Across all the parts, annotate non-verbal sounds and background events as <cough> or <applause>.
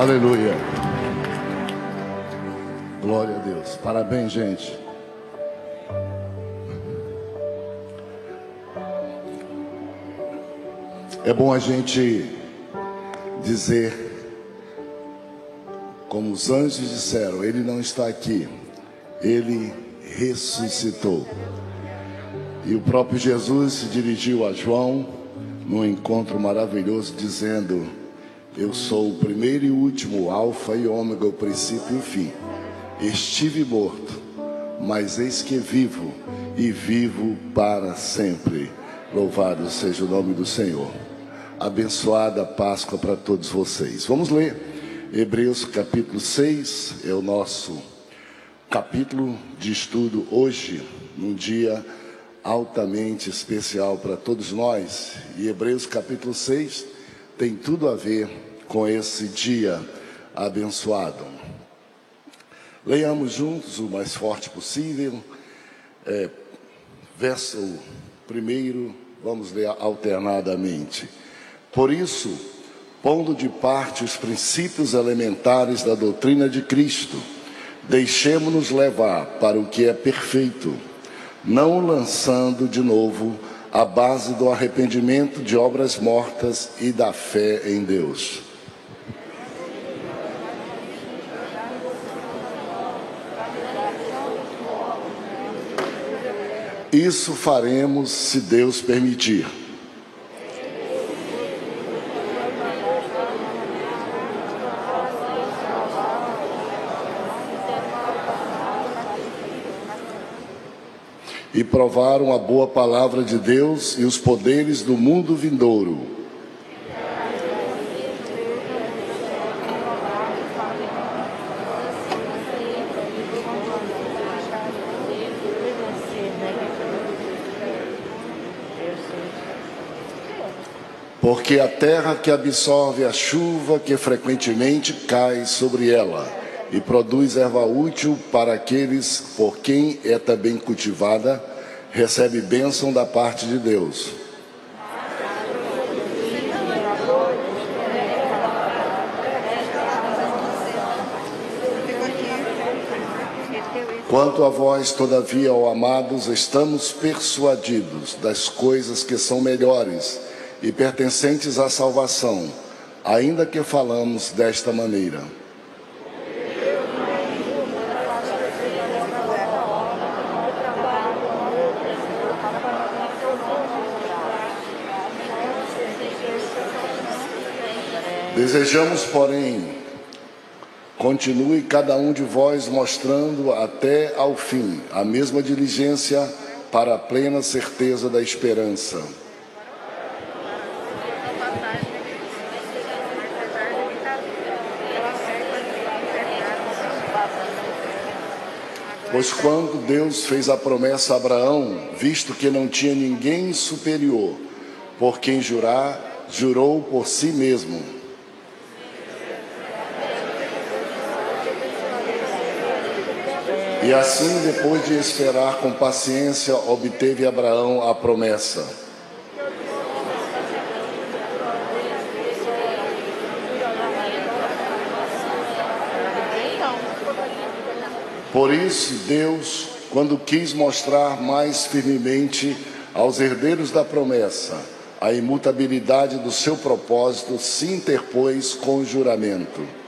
Aleluia. Glória a Deus. Parabéns, gente. É bom a gente dizer, como os anjos disseram, ele não está aqui, ele ressuscitou. E o próprio Jesus se dirigiu a João num encontro maravilhoso, dizendo: Eu sou o primeiro e último, Alfa e Ômega, o princípio e o fim. Estive morto, mas eis que vivo e vivo para sempre. Louvado seja o nome do Senhor. Abençoada Páscoa para todos vocês. Vamos ler Hebreus capítulo 6, é o nosso capítulo de estudo hoje, num dia altamente especial para todos nós. E Hebreus capítulo 6 tem tudo a ver com esse dia abençoado. Leiamos juntos o mais forte possível. É, verso primeiro, vamos ler alternadamente. Por isso, pondo de parte os princípios elementares da doutrina de Cristo, deixemos-nos levar para o que é perfeito não lançando de novo a base do arrependimento de obras mortas e da fé em Deus. Isso faremos se Deus permitir. E provaram a boa palavra de Deus e os poderes do mundo vindouro. Porque a terra que absorve a chuva que frequentemente cai sobre ela e produz erva útil para aqueles por quem é também cultivada, recebe bênção da parte de Deus. Quanto a vós, todavia, ó amados, estamos persuadidos das coisas que são melhores e pertencentes à salvação, ainda que falamos desta maneira. Desejamos, porém, continue cada um de vós mostrando até ao fim a mesma diligência para a plena certeza da esperança. Pois quando Deus fez a promessa a Abraão, visto que não tinha ninguém superior por quem jurar, jurou por si mesmo E assim, depois de esperar com paciência, obteve Abraão a promessa. Por isso, Deus, quando quis mostrar mais firmemente aos herdeiros da promessa a imutabilidade do seu propósito, se interpôs com o juramento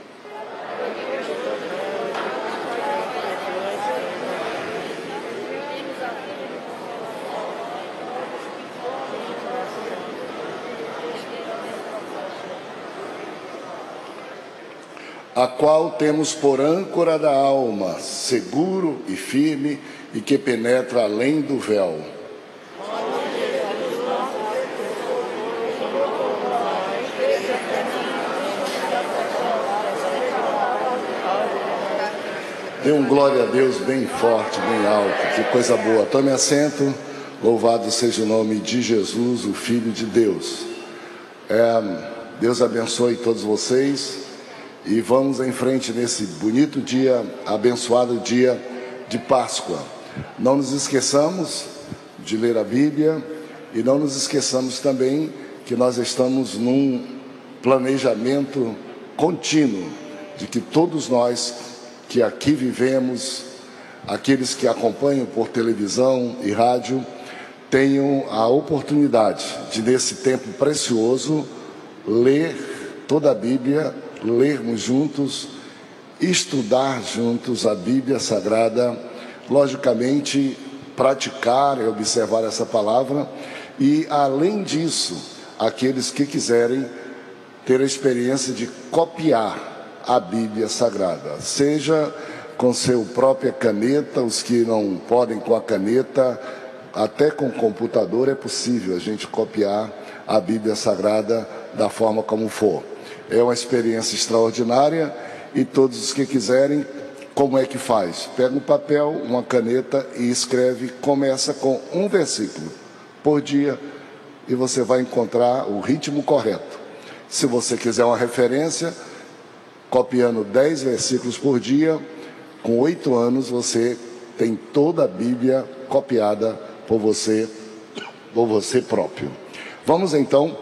a qual temos por âncora da alma, seguro e firme, e que penetra além do véu. Dê um glória a Deus bem forte, bem alto, que coisa boa. Tome assento, louvado seja o nome de Jesus, o Filho de Deus. É, Deus abençoe todos vocês e vamos em frente nesse bonito dia, abençoado dia de Páscoa. Não nos esqueçamos de ler a Bíblia e não nos esqueçamos também que nós estamos num planejamento contínuo de que todos nós que aqui vivemos, aqueles que acompanham por televisão e rádio, tenham a oportunidade de, nesse tempo precioso, ler toda a Bíblia, lermos juntos, estudar juntos a Bíblia Sagrada, logicamente praticar e observar essa palavra, e além disso, aqueles que quiserem ter a experiência de copiar a Bíblia Sagrada, seja com seu própria caneta, os que não podem com a caneta, até com o computador é possível a gente copiar a Bíblia Sagrada da forma como for. É uma experiência extraordinária e todos os que quiserem, como é que faz? Pega um papel, uma caneta e escreve, começa com um versículo por dia e você vai encontrar o ritmo correto. Se você quiser uma referência, copiando 10 versículos por dia, com oito anos você tem toda a Bíblia copiada por você, por você próprio. Vamos então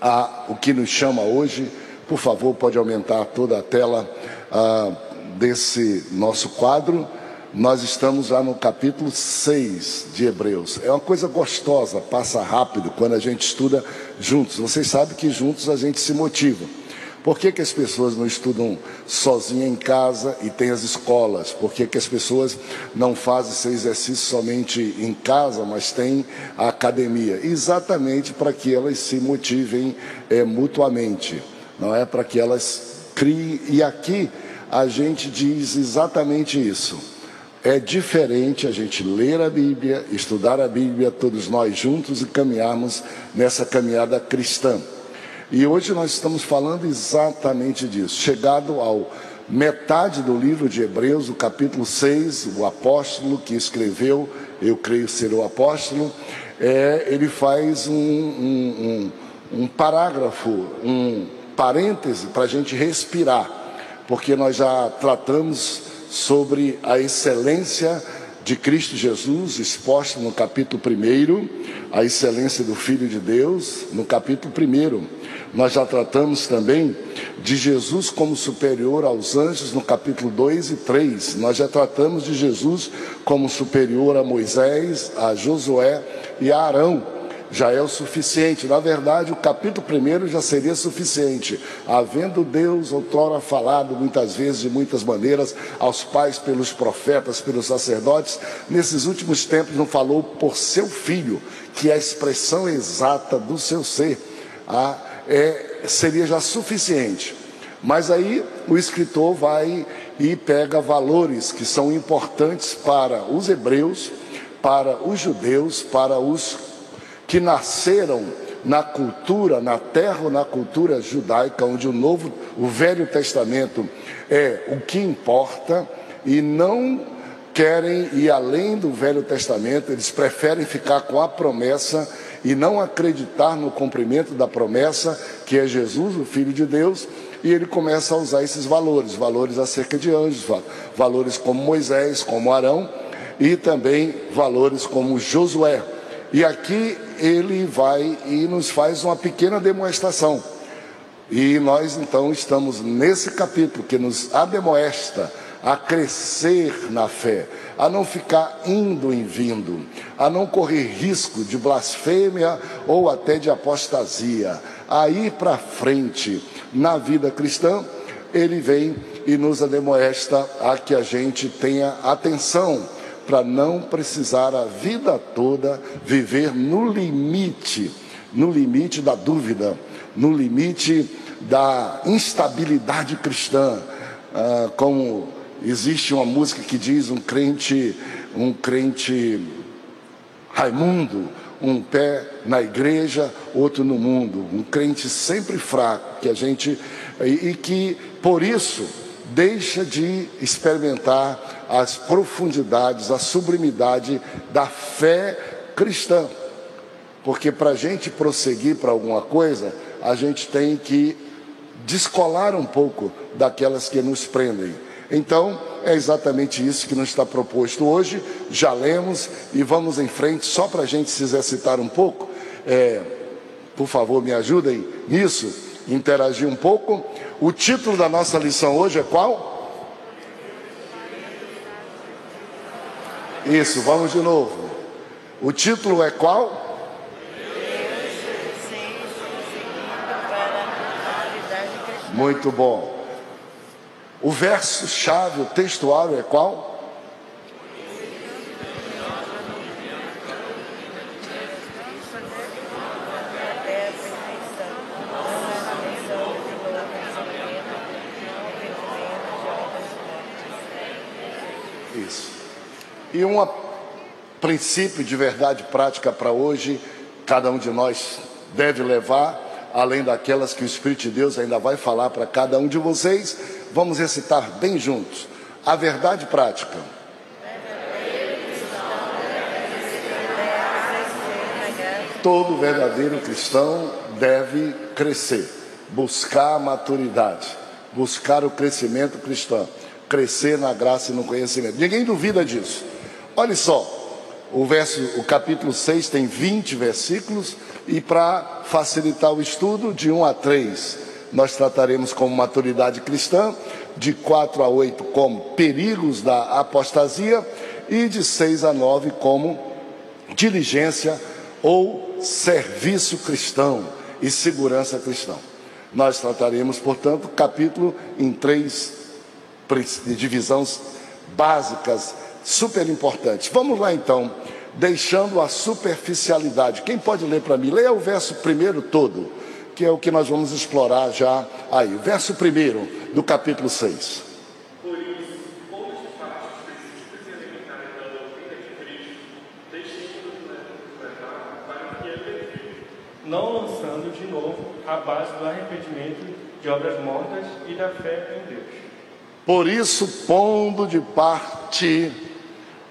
a o que nos chama hoje. Por favor, pode aumentar toda a tela ah, desse nosso quadro. Nós estamos lá no capítulo 6 de Hebreus. É uma coisa gostosa, passa rápido quando a gente estuda juntos. Vocês sabem que juntos a gente se motiva. Por que, que as pessoas não estudam sozinhas em casa e tem as escolas? Por que, que as pessoas não fazem esse exercício somente em casa, mas tem a academia? Exatamente para que elas se motivem é, mutuamente, não é? Para que elas criem. E aqui a gente diz exatamente isso. É diferente a gente ler a Bíblia, estudar a Bíblia, todos nós juntos e caminharmos nessa caminhada cristã. E hoje nós estamos falando exatamente disso. Chegado ao metade do livro de Hebreus, o capítulo 6, o apóstolo que escreveu, eu creio ser o apóstolo, é, ele faz um, um, um, um parágrafo, um parêntese para a gente respirar, porque nós já tratamos sobre a excelência de Cristo Jesus, exposta no capítulo 1, a excelência do Filho de Deus, no capítulo 1. Nós já tratamos também de Jesus como superior aos anjos no capítulo 2 e 3. Nós já tratamos de Jesus como superior a Moisés, a Josué e a Arão. Já é o suficiente. Na verdade, o capítulo 1 já seria suficiente. Havendo Deus outrora falado muitas vezes, de muitas maneiras, aos pais pelos profetas, pelos sacerdotes, nesses últimos tempos não falou por seu filho, que é a expressão exata do seu ser. A é, seria já suficiente. Mas aí o escritor vai e pega valores que são importantes para os hebreus, para os judeus, para os que nasceram na cultura, na terra ou na cultura judaica, onde o novo, o Velho Testamento é o que importa e não querem ir além do Velho Testamento, eles preferem ficar com a promessa e não acreditar no cumprimento da promessa, que é Jesus, o Filho de Deus, e ele começa a usar esses valores, valores acerca de anjos, valores como Moisés, como Arão, e também valores como Josué. E aqui ele vai e nos faz uma pequena demonstração. E nós então estamos nesse capítulo que nos ademoesta a crescer na fé, a não ficar indo e vindo, a não correr risco de blasfêmia ou até de apostasia, a ir para frente na vida cristã, ele vem e nos ademoesta a que a gente tenha atenção para não precisar a vida toda viver no limite, no limite da dúvida, no limite da instabilidade cristã, ah, como Existe uma música que diz um crente, um crente Raimundo, um pé na igreja, outro no mundo, um crente sempre fraco, que a gente e, que por isso deixa de experimentar as profundidades, a sublimidade da fé cristã. Porque para a gente prosseguir para alguma coisa, a gente tem que descolar um pouco daquelas que nos prendem. Então, é exatamente isso que nos está proposto hoje. Já lemos e vamos em frente, só para a gente se exercitar um pouco. É, por favor, me ajudem nisso, interagir um pouco. O título da nossa lição hoje é qual? Isso, vamos de novo. O título é qual? Muito bom. O verso chave, o textuário é qual? Isso. E um princípio de verdade prática para hoje, cada um de nós deve levar além daquelas que o Espírito de Deus ainda vai falar para cada um de vocês, vamos recitar bem juntos. A verdade prática. Todo verdadeiro cristão deve crescer, buscar a maturidade, buscar o crescimento cristão, crescer na graça e no conhecimento. Ninguém duvida disso. Olha só, o verso, o capítulo 6 tem 20 versículos e para facilitar o estudo, de 1 a 3, nós trataremos como maturidade cristã, de 4 a 8 como perigos da apostasia e de 6 a 9 como diligência ou serviço cristão e segurança cristão. Nós trataremos, portanto, capítulo em três divisões básicas, super importantes. Vamos lá então deixando a superficialidade. Quem pode ler para mim? Leia o verso primeiro todo, que é o que nós vamos explorar já aí. Verso primeiro do capítulo 6. não lançando de novo a base do arrependimento de obras mortas e da fé em Deus. Por isso, pondo de parte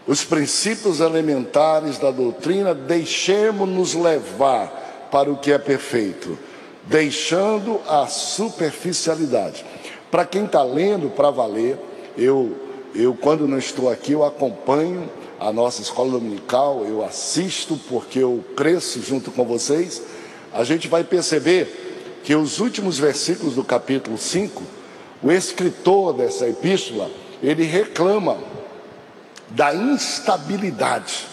os princípios elementares da doutrina, deixemos-nos levar para o que é perfeito, deixando a superficialidade. Para quem está lendo para valer, eu, eu, quando não estou aqui, eu acompanho a nossa escola dominical, eu assisto porque eu cresço junto com vocês. A gente vai perceber que os últimos versículos do capítulo 5, o escritor dessa epístola, ele reclama da instabilidade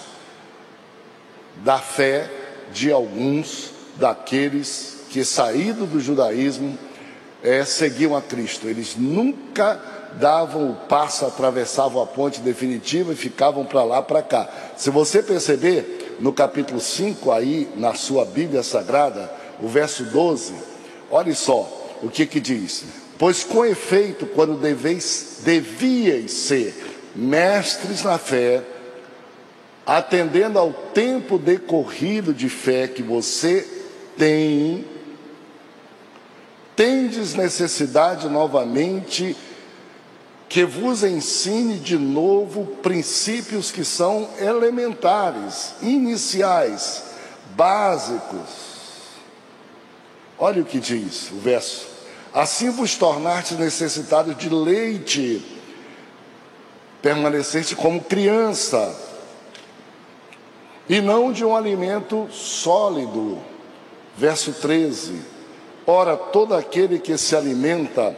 da fé de alguns daqueles que, saído do judaísmo, é, seguiam a Cristo. Eles nunca davam o passo, atravessavam a ponte definitiva e ficavam para lá, para cá. Se você perceber, no capítulo 5, aí na sua Bíblia Sagrada, o verso 12, olhe só o que que diz. Pois com efeito, quando deveis, devíeis ser mestres na fé, atendendo ao tempo decorrido de fé que você tem, tendes necessidade novamente que vos ensine de novo princípios que são elementares, iniciais, básicos. Olha o que diz o verso: Assim vos tornastes necessitados de leite permanecesse como criança e não de um alimento sólido. Verso 13: Ora, todo aquele que se alimenta,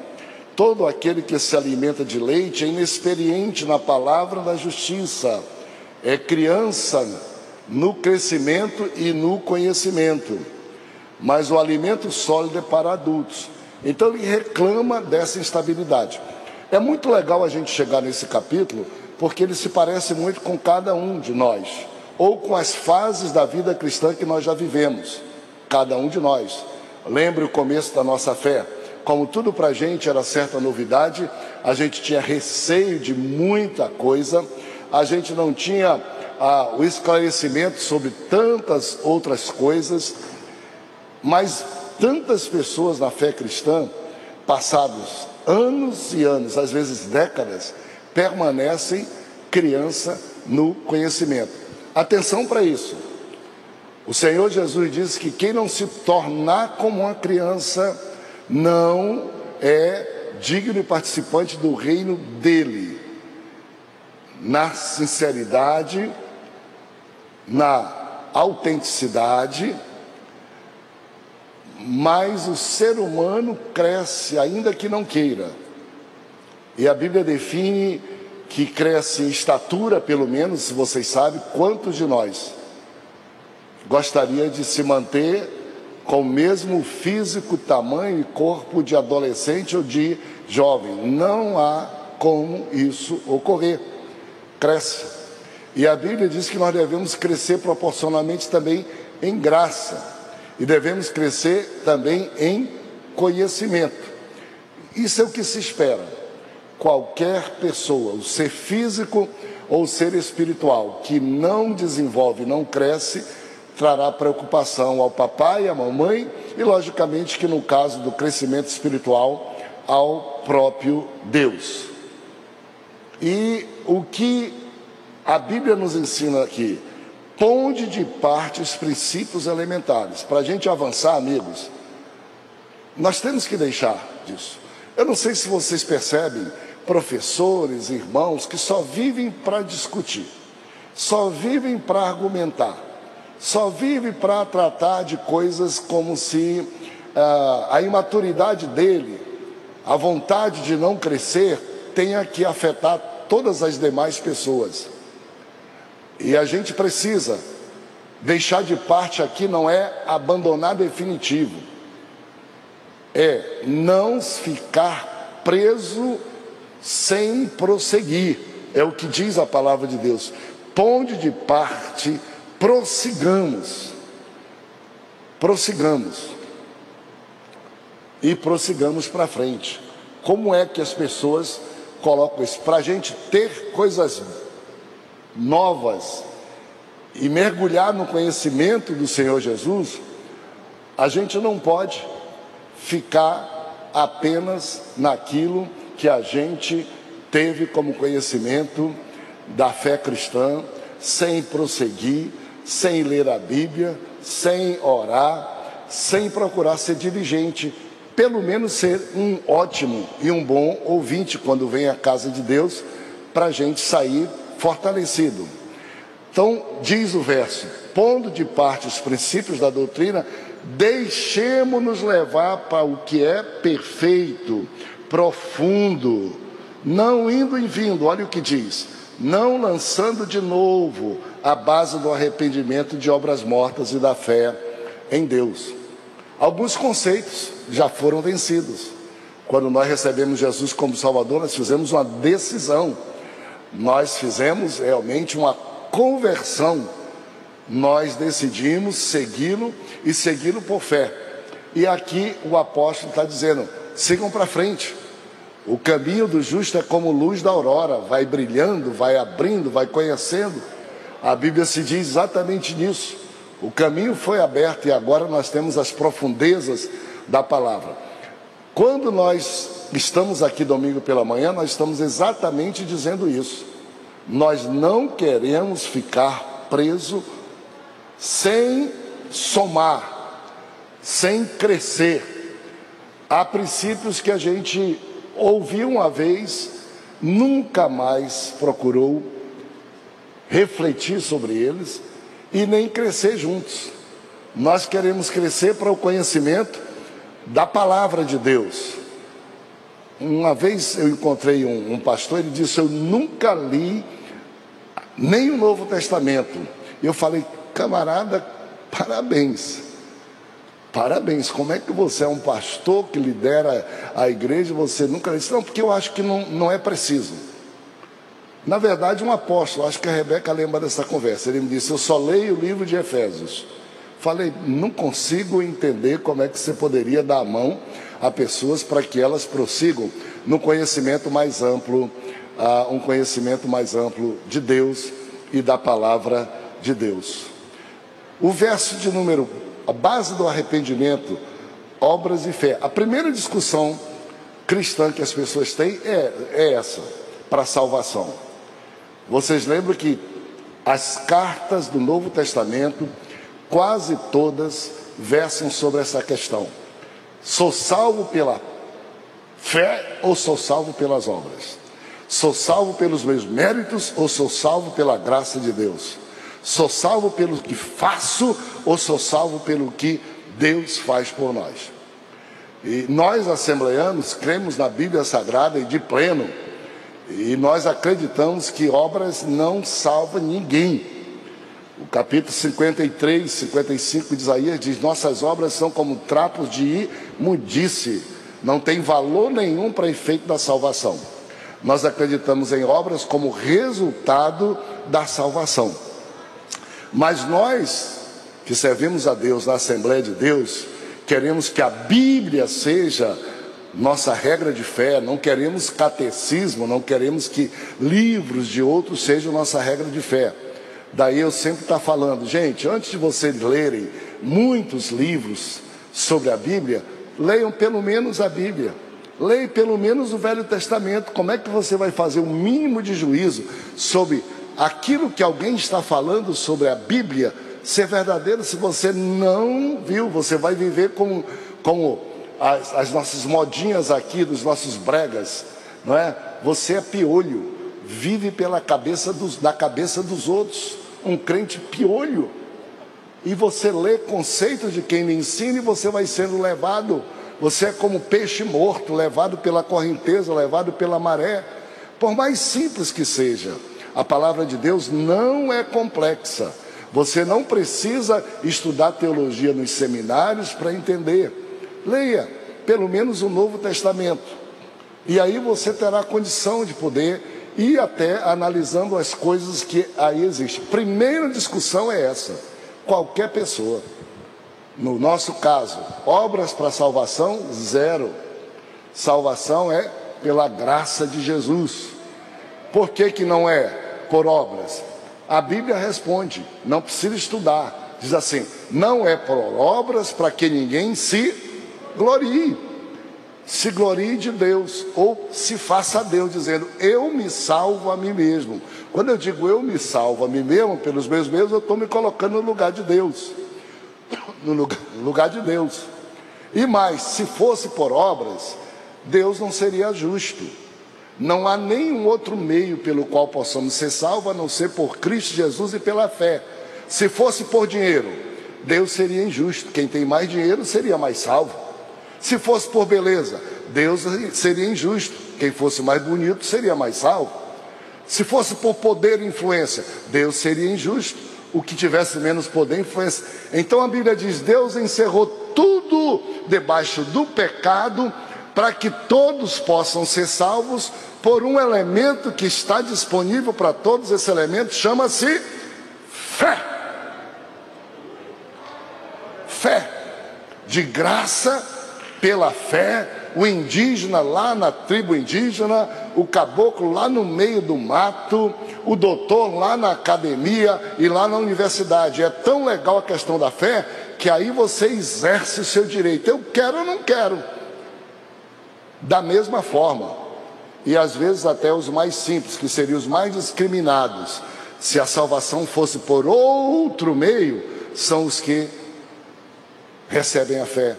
todo aquele que se alimenta de leite é inexperiente na palavra da justiça, é criança no crescimento e no conhecimento, mas o alimento sólido é para adultos. Então ele reclama dessa instabilidade. É muito legal a gente chegar nesse capítulo, porque ele se parece muito com cada um de nós, ou com as fases da vida cristã que nós já vivemos, cada um de nós. Lembre o começo da nossa fé. Como tudo para a gente era certa novidade, a gente tinha receio de muita coisa, a gente não tinha ah, o esclarecimento sobre tantas outras coisas, mas tantas pessoas na fé cristã, passados anos e anos, às vezes décadas, permanecem criança no conhecimento. Atenção para isso. O Senhor Jesus diz que quem não se tornar como uma criança não é digno e participante do reino dele. Na sinceridade, na autenticidade, mas o ser humano cresce ainda que não queira. E a Bíblia define que cresce em estatura, pelo menos, se vocês sabem, quantos de nós gostaria de se manter com o mesmo físico, tamanho e corpo de adolescente ou de jovem? Não há como isso ocorrer. Cresce. E a Bíblia diz que nós devemos crescer proporcionalmente também em graça. E devemos crescer também em conhecimento. Isso é o que se espera qualquer pessoa, o ser físico ou o ser espiritual, que não desenvolve, não cresce, trará preocupação ao papai, à mamãe e, logicamente, que no caso do crescimento espiritual, ao próprio Deus. E o que a Bíblia nos ensina aqui? Ponde de parte os princípios elementares. Para a gente avançar, amigos, nós temos que deixar disso. Eu não sei se vocês percebem professores, irmãos que só vivem para discutir, só vivem para argumentar, só vivem para tratar de coisas como se ah, a imaturidade dele, a vontade de não crescer, tenha que afetar todas as demais pessoas. E a gente precisa deixar de parte aqui não é abandonar definitivo, é não ficar preso sem prosseguir. É o que diz a palavra de Deus. Ponde de parte, prossigamos. Prossigamos. E prossigamos para frente. Como é que as pessoas colocam isso? Para a gente ter coisas novas e mergulhar no conhecimento do Senhor Jesus, a gente não pode ficar apenas naquilo que a gente teve como conhecimento da fé cristã, sem prosseguir, sem ler a Bíblia, sem orar, sem procurar ser diligente, pelo menos ser um ótimo e um bom ouvinte quando vem à casa de Deus, para a gente sair fortalecido. Então, diz o verso: pondo de parte os princípios da doutrina, deixemos-nos levar para o que é perfeito profundo, não indo e vindo, olha o que diz, não lançando de novo a base do arrependimento de obras mortas e da fé em Deus. Alguns conceitos já foram vencidos. Quando nós recebemos Jesus como Salvador, nós fizemos uma decisão, nós fizemos realmente uma conversão. Nós decidimos segui-lo e segui-lo por fé. E aqui o apóstolo está dizendo: sigam para frente. O caminho do justo é como luz da aurora, vai brilhando, vai abrindo, vai conhecendo. A Bíblia se diz exatamente nisso. O caminho foi aberto e agora nós temos as profundezas da palavra. Quando nós estamos aqui domingo pela manhã, nós estamos exatamente dizendo isso. Nós não queremos ficar preso sem somar, sem crescer. Há princípios que a gente ouviu uma vez, nunca mais procurou refletir sobre eles e nem crescer juntos. Nós queremos crescer para o conhecimento da palavra de Deus. Uma vez eu encontrei um, um pastor, ele disse: Eu nunca li nem o Novo Testamento. Eu falei, camarada, parabéns. Parabéns, como é que você é um pastor que lidera a igreja você nunca disse? Não, porque eu acho que não, não é preciso. Na verdade, um apóstolo, acho que a Rebeca lembra dessa conversa. Ele me disse: Eu só leio o livro de Efésios. Falei, não consigo entender como é que você poderia dar a mão a pessoas para que elas prossigam no conhecimento mais amplo, um conhecimento mais amplo de Deus e da palavra de Deus. O verso de número a base do arrependimento, obras e fé. A primeira discussão cristã que as pessoas têm é, é essa, para salvação. Vocês lembram que as cartas do Novo Testamento, quase todas, versam sobre essa questão. Sou salvo pela fé ou sou salvo pelas obras? Sou salvo pelos meus méritos ou sou salvo pela graça de Deus? Sou salvo pelo que faço ou sou salvo pelo que Deus faz por nós. E nós, assembleanos, cremos na Bíblia Sagrada e de pleno, e nós acreditamos que obras não salvam ninguém. O capítulo 53, 55 de Isaías diz: Nossas obras são como trapos de imundice, não tem valor nenhum para efeito da salvação. Nós acreditamos em obras como resultado da salvação. Mas nós, que servimos a Deus na Assembleia de Deus, queremos que a Bíblia seja nossa regra de fé, não queremos catecismo, não queremos que livros de outros sejam nossa regra de fé. Daí eu sempre estou tá falando, gente, antes de vocês lerem muitos livros sobre a Bíblia, leiam pelo menos a Bíblia. Leia pelo menos o Velho Testamento. Como é que você vai fazer um mínimo de juízo sobre aquilo que alguém está falando sobre a Bíblia ser verdadeiro se você não viu? Você vai viver como, como as, as nossas modinhas aqui, dos nossos bregas, não é? Você é piolho, vive pela cabeça dos, da cabeça dos outros, um crente piolho. E você lê conceitos de quem lhe ensina e você vai sendo levado você é como peixe morto, levado pela correnteza, levado pela maré. Por mais simples que seja, a palavra de Deus não é complexa. Você não precisa estudar teologia nos seminários para entender. Leia pelo menos o Novo Testamento. E aí você terá condição de poder ir até analisando as coisas que aí existem. Primeira discussão é essa: qualquer pessoa no nosso caso, obras para salvação, zero. Salvação é pela graça de Jesus. Por que, que não é por obras? A Bíblia responde, não precisa estudar. Diz assim: não é por obras para que ninguém se glorie. Se glorie de Deus, ou se faça a Deus, dizendo: Eu me salvo a mim mesmo. Quando eu digo eu me salvo a mim mesmo, pelos meus meios, eu estou me colocando no lugar de Deus <coughs> no lugar, no lugar de Deus. E mais, se fosse por obras, Deus não seria justo. Não há nenhum outro meio pelo qual possamos ser salvos a não ser por Cristo Jesus e pela fé. Se fosse por dinheiro, Deus seria injusto. Quem tem mais dinheiro seria mais salvo. Se fosse por beleza, Deus seria injusto. Quem fosse mais bonito seria mais salvo. Se fosse por poder e influência, Deus seria injusto o que tivesse menos poder influência. Então a Bíblia diz: Deus encerrou tudo debaixo do pecado para que todos possam ser salvos por um elemento que está disponível para todos. Esse elemento chama-se fé. Fé. De graça, pela fé, o indígena lá na tribo indígena, o caboclo lá no meio do mato, o doutor lá na academia e lá na universidade. É tão legal a questão da fé que aí você exerce o seu direito. Eu quero ou não quero. Da mesma forma. E às vezes até os mais simples, que seriam os mais discriminados, se a salvação fosse por outro meio, são os que recebem a fé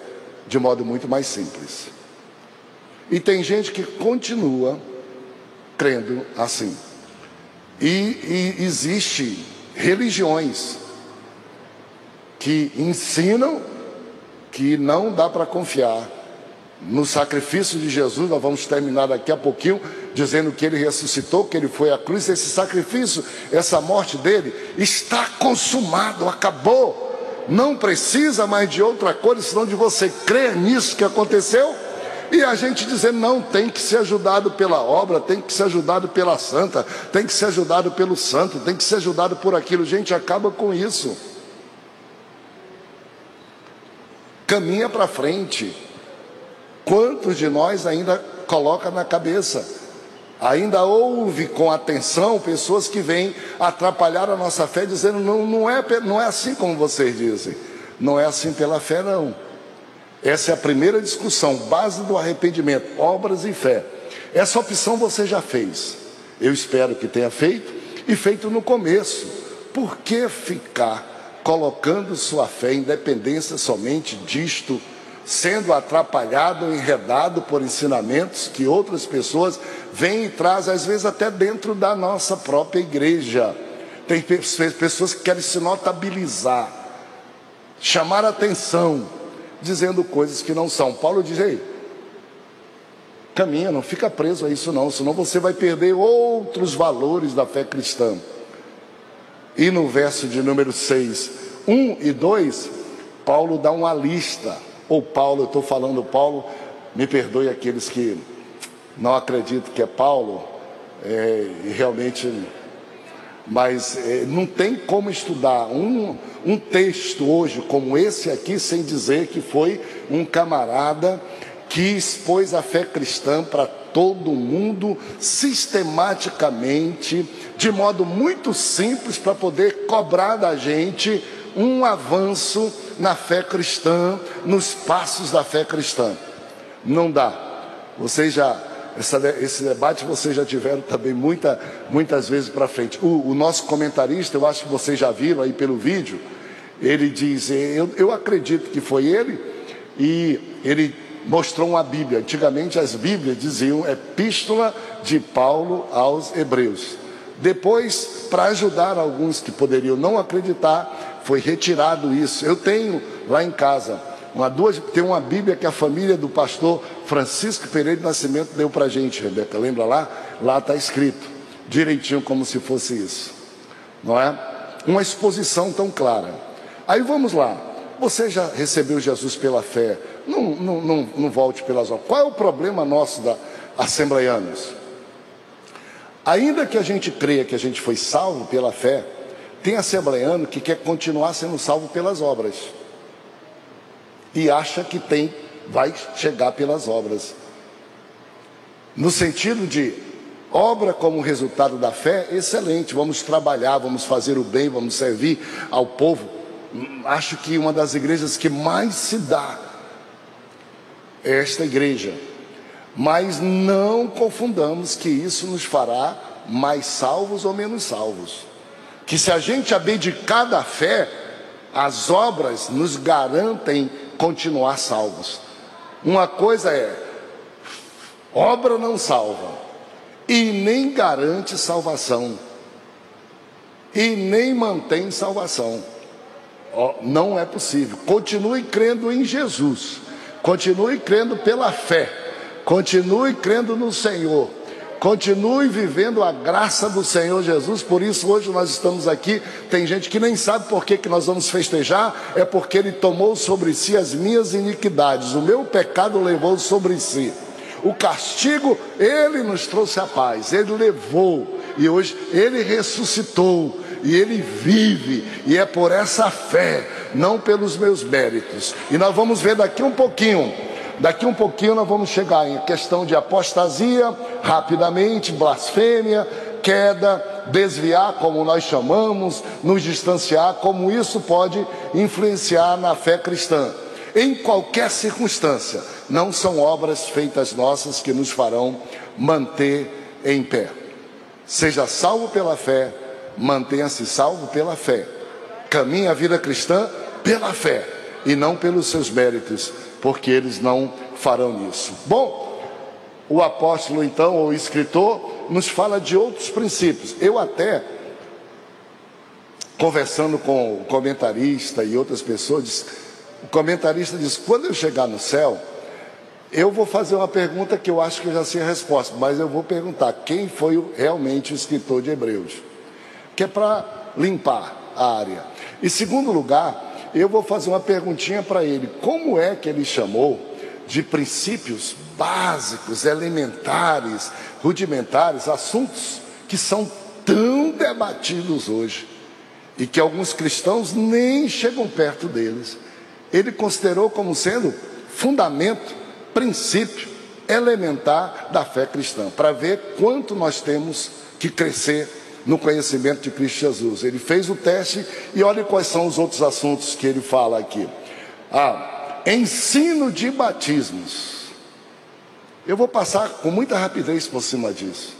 de modo muito mais simples. E tem gente que continua crendo assim. E, e existe religiões que ensinam que não dá para confiar no sacrifício de Jesus. Nós vamos terminar daqui a pouquinho dizendo que ele ressuscitou, que ele foi à cruz. Esse sacrifício, essa morte dele está consumado, acabou. Não precisa mais de outra coisa senão de você crer nisso que aconteceu e a gente dizer, não, tem que ser ajudado pela obra, tem que ser ajudado pela santa, tem que ser ajudado pelo santo, tem que ser ajudado por aquilo. Gente, acaba com isso. Caminha para frente. Quantos de nós ainda coloca na cabeça? Ainda ouve com atenção pessoas que vêm atrapalhar a nossa fé, dizendo: não, não, é, não é assim como vocês dizem, não é assim pela fé, não. Essa é a primeira discussão, base do arrependimento, obras e fé. Essa opção você já fez. Eu espero que tenha feito e feito no começo. Por que ficar colocando sua fé em dependência somente disto, sendo atrapalhado, enredado por ensinamentos que outras pessoas vêm e trazem, às vezes até dentro da nossa própria igreja? Tem pessoas que querem se notabilizar, chamar atenção dizendo coisas que não são. Paulo diz: Ei, caminha, não fica preso a isso, não, senão você vai perder outros valores da fé cristã. E no verso de número 6, 1 e 2, Paulo dá uma lista. Ou Paulo, eu estou falando Paulo, me perdoe aqueles que não acreditam que é Paulo, é, e realmente mas é, não tem como estudar um, um texto hoje como esse aqui sem dizer que foi um camarada que expôs a fé cristã para todo mundo sistematicamente, de modo muito simples, para poder cobrar da gente um avanço na fé cristã, nos passos da fé cristã. Não dá. Vocês já essa, esse debate vocês já tiveram também muita, muitas vezes para frente. O, o, nosso comentarista, eu acho que vocês já viram aí pelo vídeo, ele diz: eu, eu acredito que foi ele, e ele mostrou uma Bíblia. Antigamente as Bíblias diziam Epístola de Paulo aos Hebreus. Depois, para ajudar alguns que poderiam não acreditar, foi retirado isso. Eu tenho lá em casa uma duas, tem uma Bíblia que a família do pastor Francisco Pereira de Nascimento deu para gente, Rebeca. Lembra lá? Lá está escrito, direitinho como se fosse isso. Não é? Uma exposição tão clara. Aí vamos lá. Você já recebeu Jesus pela fé? Não, não, não, não volte pelas obras. Qual é o problema nosso da Assembleianos? Ainda que a gente creia que a gente foi salvo pela fé, tem assembleiano que quer continuar sendo salvo pelas obras e acha que tem, vai chegar pelas obras. No sentido de obra como resultado da fé, excelente, vamos trabalhar, vamos fazer o bem, vamos servir ao povo. Acho que uma das igrejas que mais se dá é esta igreja. Mas não confundamos que isso nos fará mais salvos ou menos salvos. Que se a gente abdicar da fé, as obras nos garantem continuar salvos. Uma coisa é, obra não salva, e nem garante salvação, e nem mantém salvação. Não é possível. Continue crendo em Jesus, continue crendo pela fé, continue crendo no Senhor Continue vivendo a graça do Senhor Jesus. Por isso, hoje nós estamos aqui. Tem gente que nem sabe por que, que nós vamos festejar. É porque Ele tomou sobre si as minhas iniquidades. O meu pecado levou sobre si. O castigo, Ele nos trouxe a paz. Ele levou. E hoje Ele ressuscitou. E Ele vive. E é por essa fé, não pelos meus méritos. E nós vamos ver daqui um pouquinho Daqui um pouquinho nós vamos chegar em questão de apostasia, rapidamente, blasfêmia, queda, desviar, como nós chamamos, nos distanciar, como isso pode influenciar na fé cristã. Em qualquer circunstância, não são obras feitas nossas que nos farão manter em pé. Seja salvo pela fé, mantenha-se salvo pela fé. Caminhe a vida cristã pela fé e não pelos seus méritos, porque eles não farão isso. Bom, o apóstolo então, ou o escritor, nos fala de outros princípios. Eu até, conversando com o comentarista e outras pessoas, o comentarista diz: quando eu chegar no céu, eu vou fazer uma pergunta que eu acho que eu já sei a resposta, mas eu vou perguntar quem foi realmente o escritor de Hebreus, que é para limpar a área. E segundo lugar, eu vou fazer uma perguntinha para ele: como é que ele chamou de princípios básicos, elementares, rudimentares, assuntos que são tão debatidos hoje e que alguns cristãos nem chegam perto deles? Ele considerou como sendo fundamento, princípio elementar da fé cristã, para ver quanto nós temos que crescer no conhecimento de Cristo Jesus. Ele fez o teste e olhe quais são os outros assuntos que ele fala aqui. Ah, ensino de batismos. Eu vou passar com muita rapidez por cima disso.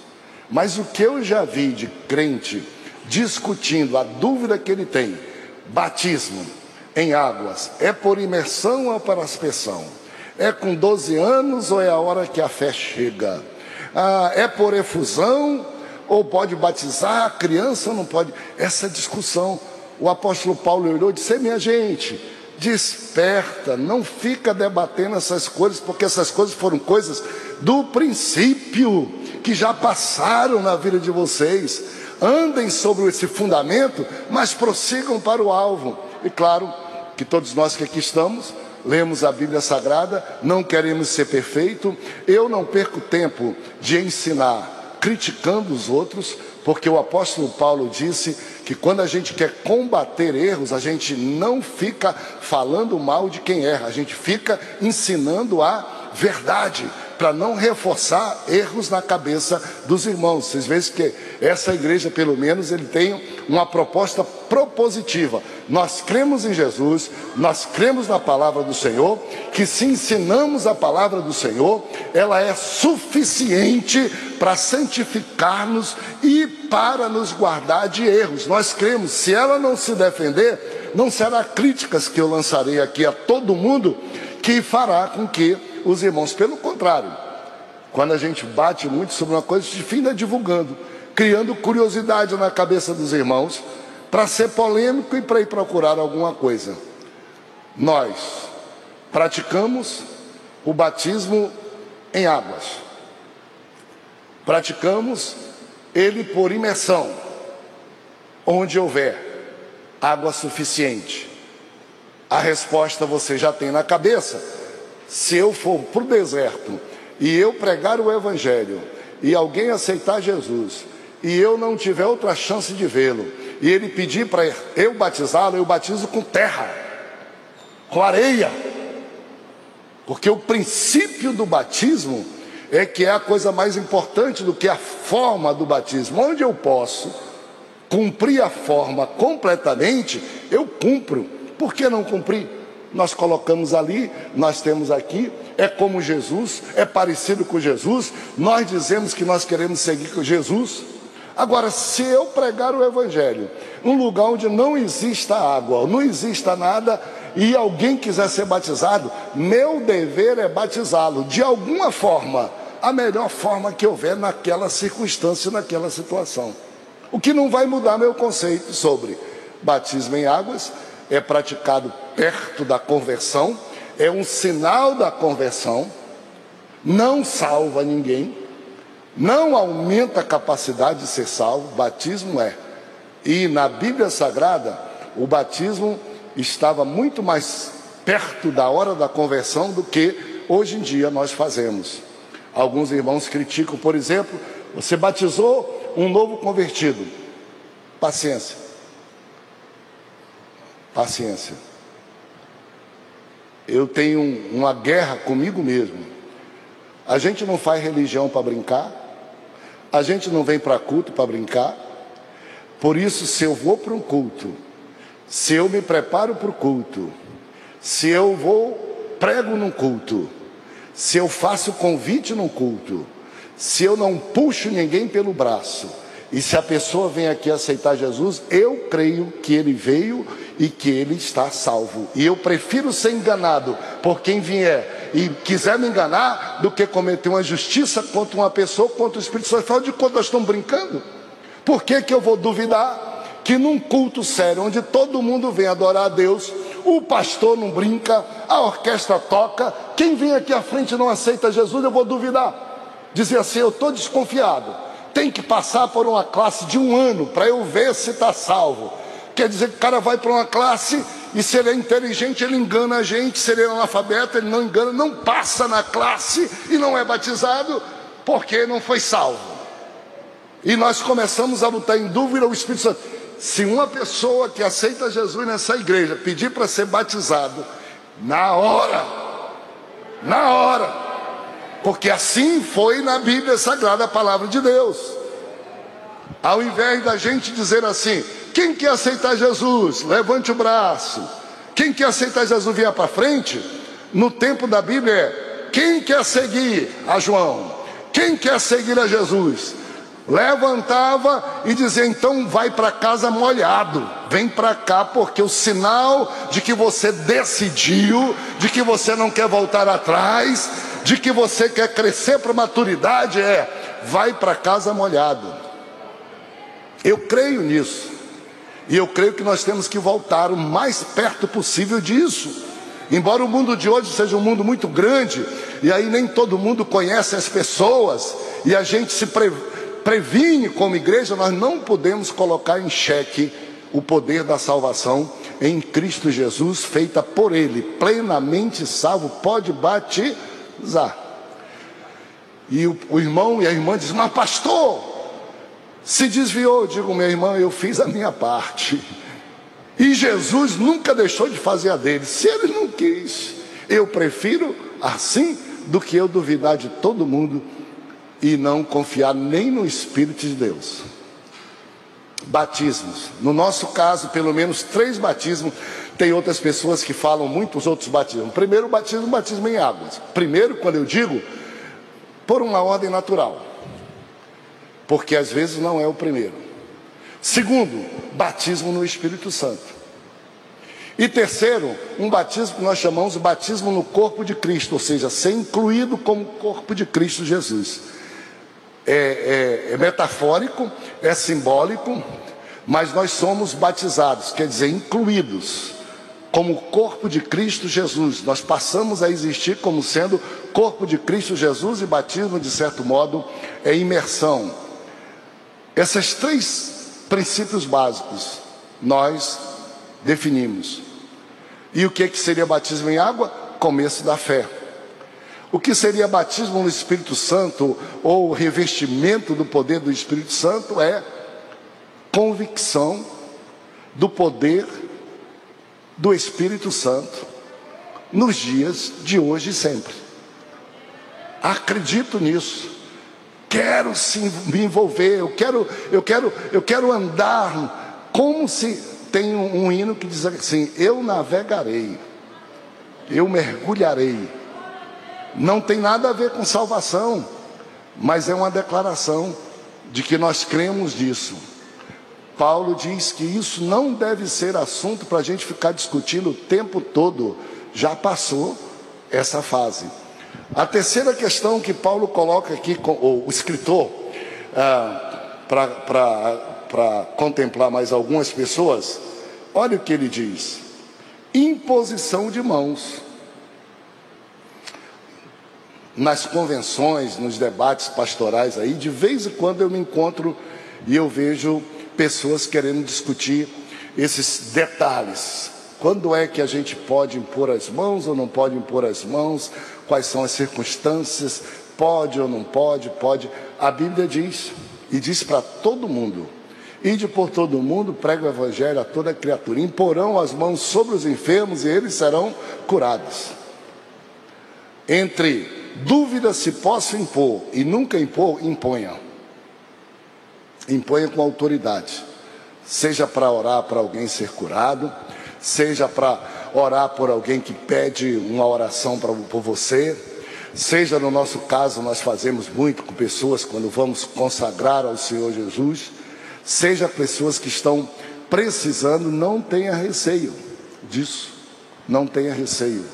Mas o que eu já vi de crente discutindo a dúvida que ele tem, batismo em águas, é por imersão ou para aspersão? É com 12 anos ou é a hora que a fé chega? Ah, é por efusão ou pode batizar a criança ou não pode. Essa discussão, o apóstolo Paulo olhou e disse: minha gente, Desperta, não fica debatendo essas coisas, porque essas coisas foram coisas do princípio, que já passaram na vida de vocês. Andem sobre esse fundamento, mas prossigam para o alvo. E claro que todos nós que aqui estamos, lemos a Bíblia Sagrada, não queremos ser perfeito. Eu não perco tempo de ensinar criticando os outros, porque o apóstolo Paulo disse que quando a gente quer combater erros, a gente não fica falando mal de quem erra, a gente fica ensinando a verdade para não reforçar erros na cabeça dos irmãos. Vocês veem que essa igreja, pelo menos, ele tem uma proposta propositiva. Nós cremos em Jesus, nós cremos na palavra do Senhor, que se ensinamos a palavra do Senhor, ela é suficiente para santificar-nos e para nos guardar de erros. Nós cremos, se ela não se defender, não será críticas que eu lançarei aqui a todo mundo que fará com que os irmãos. Pelo contrário, quando a gente bate muito sobre uma coisa, a gente finda divulgando, criando curiosidade na cabeça dos irmãos, para ser polêmico e para ir procurar alguma coisa. Nós praticamos o batismo em águas. Praticamos ele por imersão, onde houver água suficiente. A resposta você já tem na cabeça se eu for para o deserto e eu pregar o Evangelho e alguém aceitar Jesus e eu não tiver outra chance de vê-lo e ele pedir para eu batizá-lo, eu batizo com terra, com areia, porque o princípio do batismo é que é a coisa mais importante do que a forma do batismo. Onde eu posso cumprir a forma completamente, eu cumpro. Por que não cumprir? Nós colocamos ali, nós temos aqui, é como Jesus, é parecido com Jesus, nós dizemos que nós queremos seguir com Jesus. Agora, se eu pregar o Evangelho, num lugar onde não exista água, não exista nada, e alguém quiser ser batizado, meu dever é batizá-lo de alguma forma, a melhor forma que houver naquela circunstância, naquela situação. O que não vai mudar meu conceito sobre batismo em águas é praticado perto da conversão, é um sinal da conversão, não salva ninguém, não aumenta a capacidade de ser salvo, batismo é. E na Bíblia Sagrada, o batismo estava muito mais perto da hora da conversão do que hoje em dia nós fazemos. Alguns irmãos criticam, por exemplo, você batizou um novo convertido. Paciência. Paciência. Eu tenho uma guerra comigo mesmo. A gente não faz religião para brincar. A gente não vem para culto para brincar. Por isso, se eu vou para um culto, se eu me preparo para o culto, se eu vou prego num culto, se eu faço convite num culto, se eu não puxo ninguém pelo braço, e se a pessoa vem aqui aceitar Jesus, eu creio que ele veio e que ele está salvo. E eu prefiro ser enganado por quem vier e quiser me enganar do que cometer uma justiça contra uma pessoa, contra o Espírito Santo. Afinal de contas, nós estamos brincando. Por que, que eu vou duvidar que num culto sério, onde todo mundo vem adorar a Deus, o pastor não brinca, a orquestra toca, quem vem aqui à frente não aceita Jesus, eu vou duvidar. Dizer assim, eu estou desconfiado. Tem que passar por uma classe de um ano para eu ver se está salvo. Quer dizer que o cara vai para uma classe e se ele é inteligente, ele engana a gente, se ele é analfabeto, ele não engana, não passa na classe e não é batizado porque não foi salvo. E nós começamos a botar em dúvida o Espírito Santo. Se uma pessoa que aceita Jesus nessa igreja pedir para ser batizado, na hora, na hora, porque assim foi na Bíblia Sagrada a palavra de Deus. Ao invés da gente dizer assim, quem quer aceitar Jesus? Levante o braço. Quem quer aceitar Jesus, venha para frente. No tempo da Bíblia é: quem quer seguir a João? Quem quer seguir a Jesus? Levantava e dizia: então vai para casa molhado, vem para cá, porque o sinal de que você decidiu, de que você não quer voltar atrás, de que você quer crescer para maturidade é: vai para casa molhado. Eu creio nisso. E eu creio que nós temos que voltar o mais perto possível disso. Embora o mundo de hoje seja um mundo muito grande, e aí nem todo mundo conhece as pessoas, e a gente se pre, previne como igreja, nós não podemos colocar em xeque o poder da salvação em Cristo Jesus, feita por Ele, plenamente salvo, pode batizar. E o, o irmão e a irmã dizem, mas pastor, se desviou. Eu digo, minha irmã, eu fiz a minha parte. E Jesus nunca deixou de fazer a dele. Se ele não quis, eu prefiro assim do que eu duvidar de todo mundo e não confiar nem no Espírito de Deus. Batismos. No nosso caso, pelo menos três batismos. Tem outras pessoas que falam muito os outros batismos. Primeiro, batismo, batismo em águas. Primeiro, quando eu digo, por uma ordem natural. Porque às vezes não é o primeiro. Segundo, batismo no Espírito Santo. E terceiro, um batismo que nós chamamos de batismo no corpo de Cristo, ou seja, ser incluído como corpo de Cristo Jesus. É, é, é metafórico, é simbólico, mas nós somos batizados, quer dizer, incluídos como corpo de Cristo Jesus. Nós passamos a existir como sendo corpo de Cristo Jesus e batismo, de certo modo, é imersão. Esses três princípios básicos nós definimos. E o que, que seria batismo em água? Começo da fé. O que seria batismo no Espírito Santo ou revestimento do poder do Espírito Santo é convicção do poder do Espírito Santo nos dias de hoje e sempre. Acredito nisso quero se, me envolver, eu quero, eu quero, eu quero andar como se tem um, um hino que diz assim: eu navegarei, eu mergulharei. Não tem nada a ver com salvação, mas é uma declaração de que nós cremos nisso. Paulo diz que isso não deve ser assunto para a gente ficar discutindo o tempo todo. Já passou essa fase. A terceira questão que Paulo coloca aqui, o escritor, ah, para contemplar mais algumas pessoas, olha o que ele diz: imposição de mãos. Nas convenções, nos debates pastorais aí, de vez em quando eu me encontro e eu vejo pessoas querendo discutir esses detalhes. Quando é que a gente pode impor as mãos ou não pode impor as mãos? quais são as circunstâncias, pode ou não pode, pode. A Bíblia diz, e diz para todo mundo: Ide por todo mundo, prega o evangelho a toda criatura. Imporão as mãos sobre os enfermos e eles serão curados. Entre dúvida se posso impor e nunca impor, imponha. Imponha com autoridade. Seja para orar para alguém ser curado, seja para orar por alguém que pede uma oração pra, por você. Seja no nosso caso, nós fazemos muito com pessoas quando vamos consagrar ao Senhor Jesus. Seja pessoas que estão precisando, não tenha receio disso. Não tenha receio.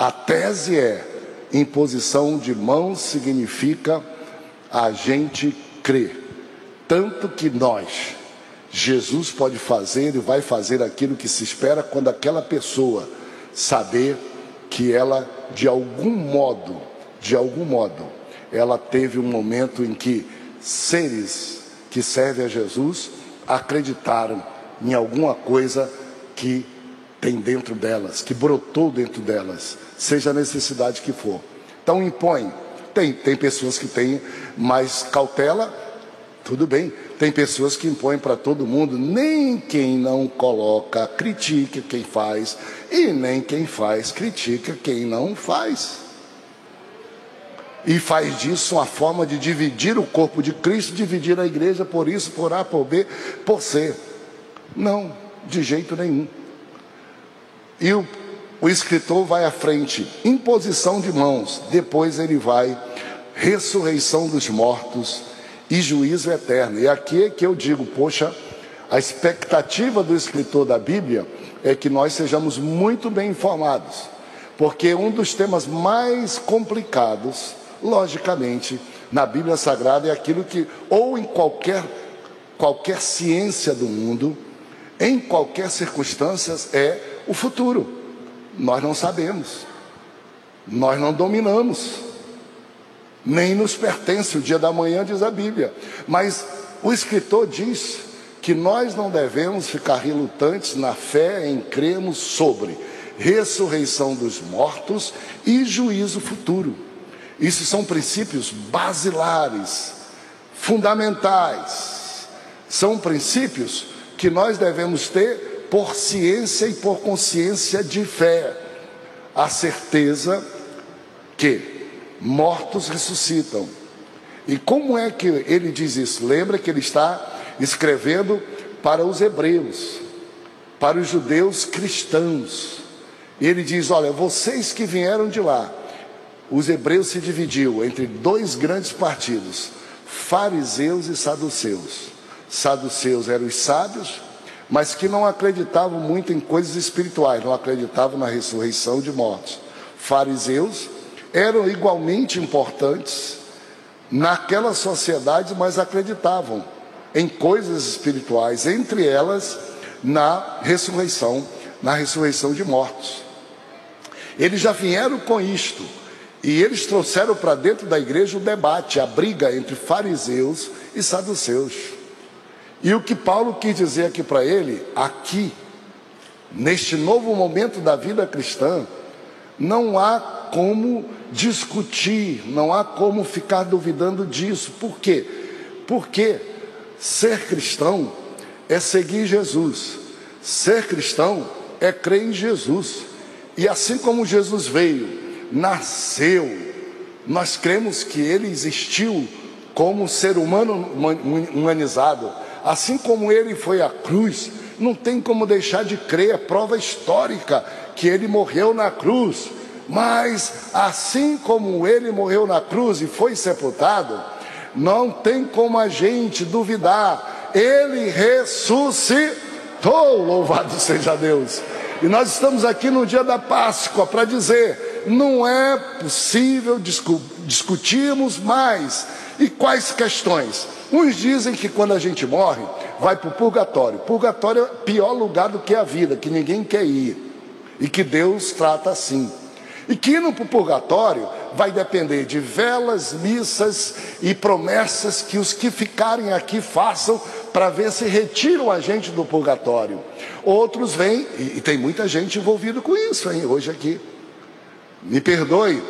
A tese é: imposição de mãos significa a gente crer. Tanto que nós, Jesus pode fazer e vai fazer aquilo que se espera quando aquela pessoa saber que ela, de algum modo, de algum modo, ela teve um momento em que seres que servem a Jesus acreditaram em alguma coisa que tem dentro delas, que brotou dentro delas, seja a necessidade que for. Então impõe. Tem, tem pessoas que têm mais cautela, tudo bem, tem pessoas que impõem para todo mundo, nem quem não coloca critica quem faz, e nem quem faz critica quem não faz. E faz disso uma forma de dividir o corpo de Cristo, dividir a igreja por isso, por A, por B, por C. Não, de jeito nenhum. E o, o escritor vai à frente, imposição de mãos, depois ele vai, ressurreição dos mortos e juízo eterno. E aqui é que eu digo, poxa, a expectativa do escritor da Bíblia é que nós sejamos muito bem informados, porque um dos temas mais complicados, logicamente, na Bíblia Sagrada é aquilo que, ou em qualquer qualquer ciência do mundo, em qualquer circunstância, é o futuro. Nós não sabemos, nós não dominamos, nem nos pertence o dia da manhã, diz a Bíblia. Mas o escritor diz que nós não devemos ficar relutantes na fé em cremos sobre ressurreição dos mortos e juízo futuro. Isso são princípios basilares, fundamentais. São princípios que nós devemos ter por ciência e por consciência de fé. A certeza que mortos ressuscitam. E como é que ele diz isso? Lembra que ele está escrevendo para os hebreus, para os judeus cristãos. E ele diz: Olha, vocês que vieram de lá, os hebreus se dividiu entre dois grandes partidos, fariseus e saduceus. Saduceus eram os sábios, mas que não acreditavam muito em coisas espirituais, não acreditavam na ressurreição de mortos. Fariseus eram igualmente importantes naquela sociedade, mas acreditavam em coisas espirituais, entre elas na ressurreição, na ressurreição de mortos. Eles já vieram com isto, e eles trouxeram para dentro da igreja o debate, a briga entre fariseus e saduceus. E o que Paulo quis dizer aqui para ele, aqui, neste novo momento da vida cristã, não há como discutir, não há como ficar duvidando disso. Por quê? Porque ser cristão é seguir Jesus, ser cristão é crer em Jesus. E assim como Jesus veio, nasceu, nós cremos que ele existiu como ser humano humanizado, assim como ele foi à cruz, não tem como deixar de crer, é prova histórica que ele morreu na cruz. Mas assim como ele morreu na cruz e foi sepultado, não tem como a gente duvidar, ele ressuscitou, louvado <laughs> seja Deus. E nós estamos aqui no dia da Páscoa para dizer: não é possível discu discutirmos mais. E quais questões? Uns dizem que quando a gente morre, vai para o purgatório. Purgatório é o pior lugar do que a vida, que ninguém quer ir. E que Deus trata assim. E que ir para o purgatório vai depender de velas, missas e promessas que os que ficarem aqui façam para ver se retiram a gente do purgatório. Outros vêm, e, e tem muita gente envolvida com isso hein, hoje aqui. Me perdoe.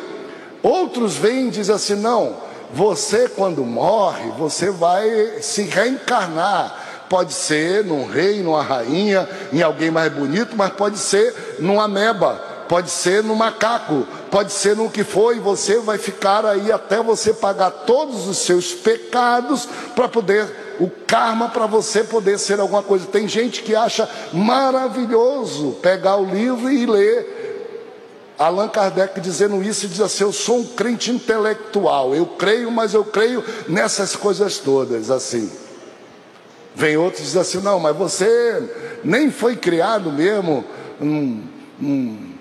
Outros vêm e dizem assim: não, você quando morre, você vai se reencarnar. Pode ser num rei, numa rainha, em alguém mais bonito, mas pode ser numa ameba pode ser no macaco, pode ser no que for, e você vai ficar aí até você pagar todos os seus pecados para poder, o karma para você poder ser alguma coisa. Tem gente que acha maravilhoso pegar o livro e ler. Allan Kardec dizendo isso, diz assim: Eu sou um crente intelectual, eu creio, mas eu creio nessas coisas todas, assim. Vem outros diz assim: Não, mas você nem foi criado mesmo. Hum, hum,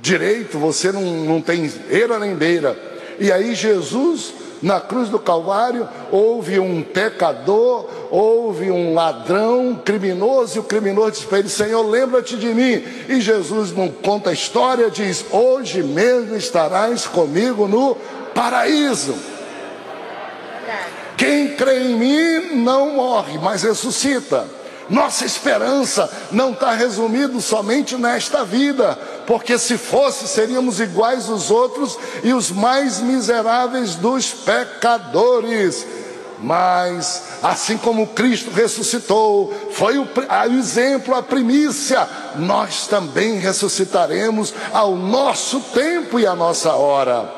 direito, você não, não tem eira nem beira. E aí Jesus, na cruz do Calvário, houve um pecador, houve um ladrão, criminoso, e o criminoso disse para ele: Senhor, lembra-te de mim. E Jesus não conta a história, diz: Hoje mesmo estarás comigo no paraíso. Quem crê em mim não morre, mas ressuscita. Nossa esperança não está resumida somente nesta vida, porque se fosse, seríamos iguais aos outros e os mais miseráveis dos pecadores. Mas, assim como Cristo ressuscitou, foi o a exemplo, a primícia, nós também ressuscitaremos ao nosso tempo e à nossa hora.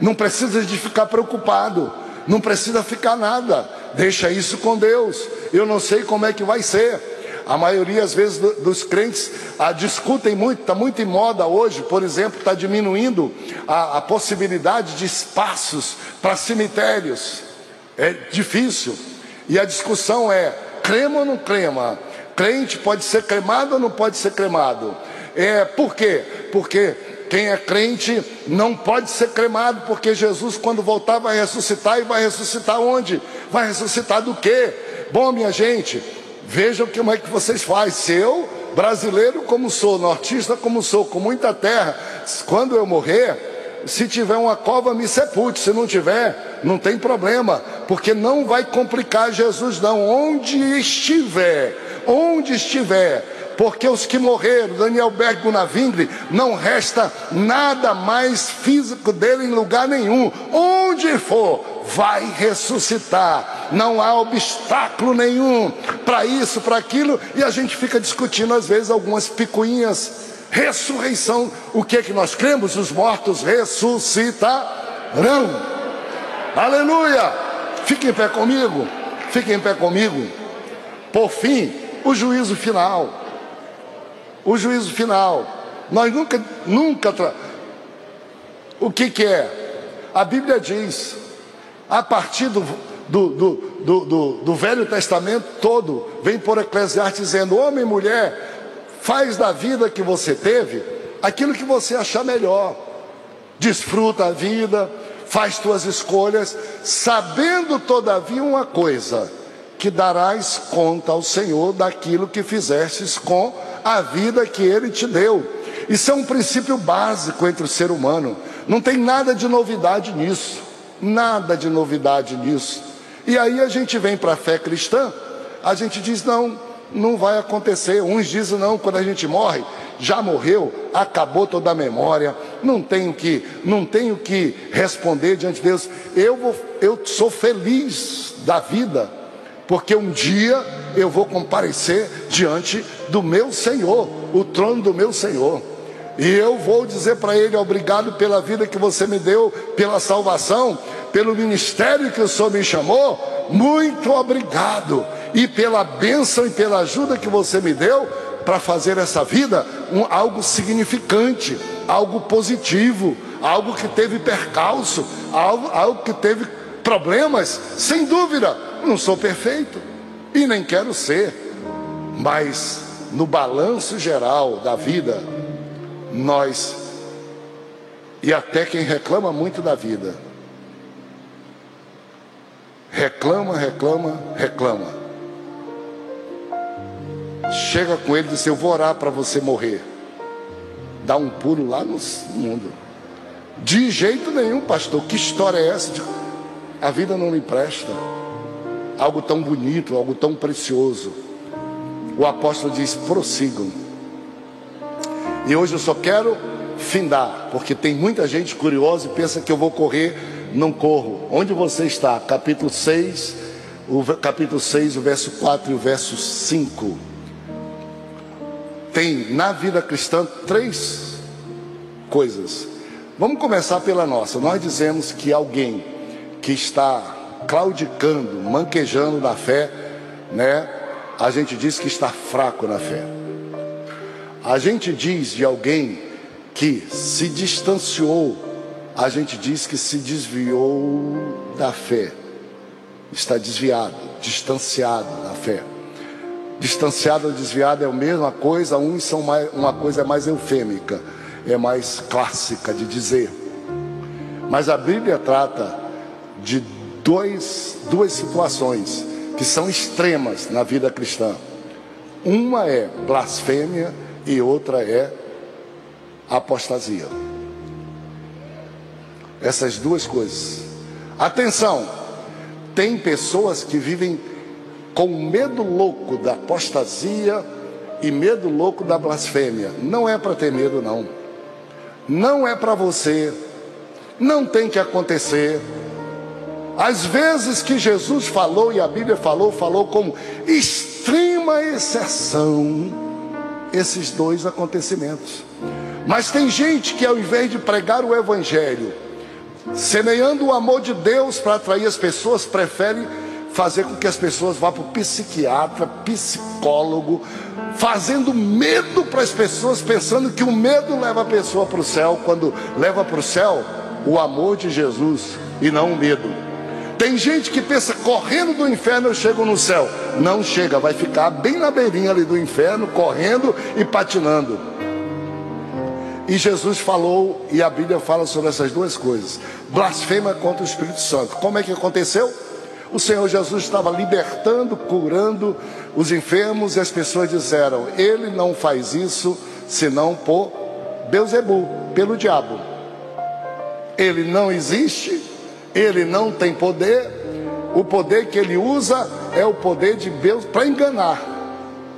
Não precisa de ficar preocupado, não precisa ficar nada, deixa isso com Deus. Eu não sei como é que vai ser. A maioria, às vezes, dos crentes ah, discutem muito, está muito em moda hoje, por exemplo, está diminuindo a, a possibilidade de espaços para cemitérios. É difícil. E a discussão é: crema ou não crema? Crente pode ser cremado ou não pode ser cremado? É, por quê? Porque quem é crente não pode ser cremado, porque Jesus, quando voltar, vai ressuscitar e vai ressuscitar onde? Vai ressuscitar do quê? Bom, minha gente, vejam como é que vocês fazem. Se eu, brasileiro como sou, nortista como sou, com muita terra, quando eu morrer, se tiver uma cova, me sepulte. Se não tiver, não tem problema, porque não vai complicar Jesus, não. Onde estiver, onde estiver, porque os que morreram, Daniel Berg Navindre, não resta nada mais físico dele em lugar nenhum. Onde for, vai ressuscitar. Não há obstáculo nenhum para isso, para aquilo, e a gente fica discutindo às vezes algumas picuinhas. Ressurreição, o que é que nós cremos? Os mortos ressuscitarão. Aleluia! Fique em pé comigo. Fique em pé comigo. Por fim, o juízo final o juízo final. Nós nunca, nunca. Tra... O que, que é? A Bíblia diz, a partir do, do, do, do, do Velho Testamento todo, vem por Eclesiastes dizendo: homem e mulher, faz da vida que você teve aquilo que você achar melhor. Desfruta a vida, faz tuas escolhas, sabendo todavia uma coisa: que darás conta ao Senhor daquilo que fizestes com a vida que Ele te deu. Isso é um princípio básico entre o ser humano. Não tem nada de novidade nisso. Nada de novidade nisso. E aí a gente vem para a fé cristã, a gente diz: não, não vai acontecer. Uns dizem: não, quando a gente morre, já morreu, acabou toda a memória, não tenho que, não tenho que responder diante de Deus. Eu, vou, eu sou feliz da vida porque um dia eu vou comparecer diante do meu Senhor, o trono do meu Senhor. E eu vou dizer para ele: obrigado pela vida que você me deu, pela salvação, pelo ministério que o Senhor me chamou. Muito obrigado. E pela bênção e pela ajuda que você me deu para fazer essa vida um, algo significante, algo positivo, algo que teve percalço, algo, algo que teve problemas, sem dúvida não sou perfeito e nem quero ser, mas no balanço geral da vida, nós, e até quem reclama muito da vida, reclama, reclama, reclama. Chega com ele e diz: Eu vou orar para você morrer. Dá um pulo lá no mundo. De jeito nenhum, pastor. Que história é essa? A vida não lhe presta algo tão bonito, algo tão precioso. O apóstolo diz: prossigam. E hoje eu só quero findar, porque tem muita gente curiosa e pensa que eu vou correr, não corro. Onde você está? Capítulo 6, o capítulo 6, o verso 4 e o verso 5. Tem na vida cristã três coisas. Vamos começar pela nossa. Nós dizemos que alguém que está claudicando, manquejando na fé, né? A gente diz que está fraco na fé. A gente diz de alguém que se distanciou, a gente diz que se desviou da fé. Está desviado, distanciado da fé. Distanciado ou desviado é a mesma coisa, uns são mais, uma coisa é mais eufêmica, é mais clássica de dizer. Mas a Bíblia trata de dois, duas situações que são extremas na vida cristã. Uma é blasfêmia e outra é apostasia. Essas duas coisas. Atenção, tem pessoas que vivem com medo louco da apostasia e medo louco da blasfêmia. Não é para ter medo, não. Não é para você. Não tem que acontecer. Às vezes que Jesus falou e a Bíblia falou, falou como extrema exceção esses dois acontecimentos. Mas tem gente que ao invés de pregar o evangelho, semeando o amor de Deus para atrair as pessoas, prefere fazer com que as pessoas vá para o psiquiatra, psicólogo, fazendo medo para as pessoas, pensando que o medo leva a pessoa para o céu, quando leva para o céu o amor de Jesus e não o medo. Tem gente que pensa, correndo do inferno eu chego no céu. Não chega, vai ficar bem na beirinha ali do inferno, correndo e patinando. E Jesus falou, e a Bíblia fala sobre essas duas coisas: blasfema contra o Espírito Santo. Como é que aconteceu? o Senhor Jesus estava libertando, curando os enfermos e as pessoas disseram: Ele não faz isso senão por Beuzebu, pelo diabo. Ele não existe, ele não tem poder. O poder que ele usa é o poder de Deus para enganar.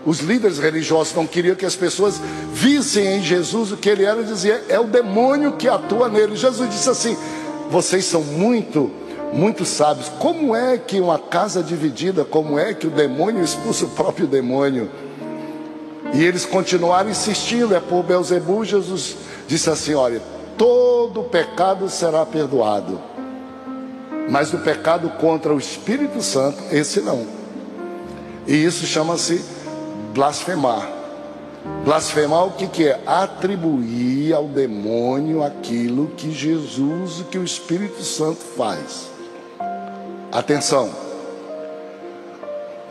Os líderes religiosos não queriam que as pessoas vissem em Jesus o que ele era e dizia: é o demônio que atua nele. Jesus disse assim: vocês são muito, muito sábios. Como é que uma casa dividida, como é que o demônio expulsa o próprio demônio? E eles continuaram insistindo, é por Belzebu, Jesus disse assim: olha, todo pecado será perdoado, mas o pecado contra o Espírito Santo, esse não. E isso chama-se blasfemar. Blasfemar o que, que é? Atribuir ao demônio aquilo que Jesus, que o Espírito Santo faz. Atenção,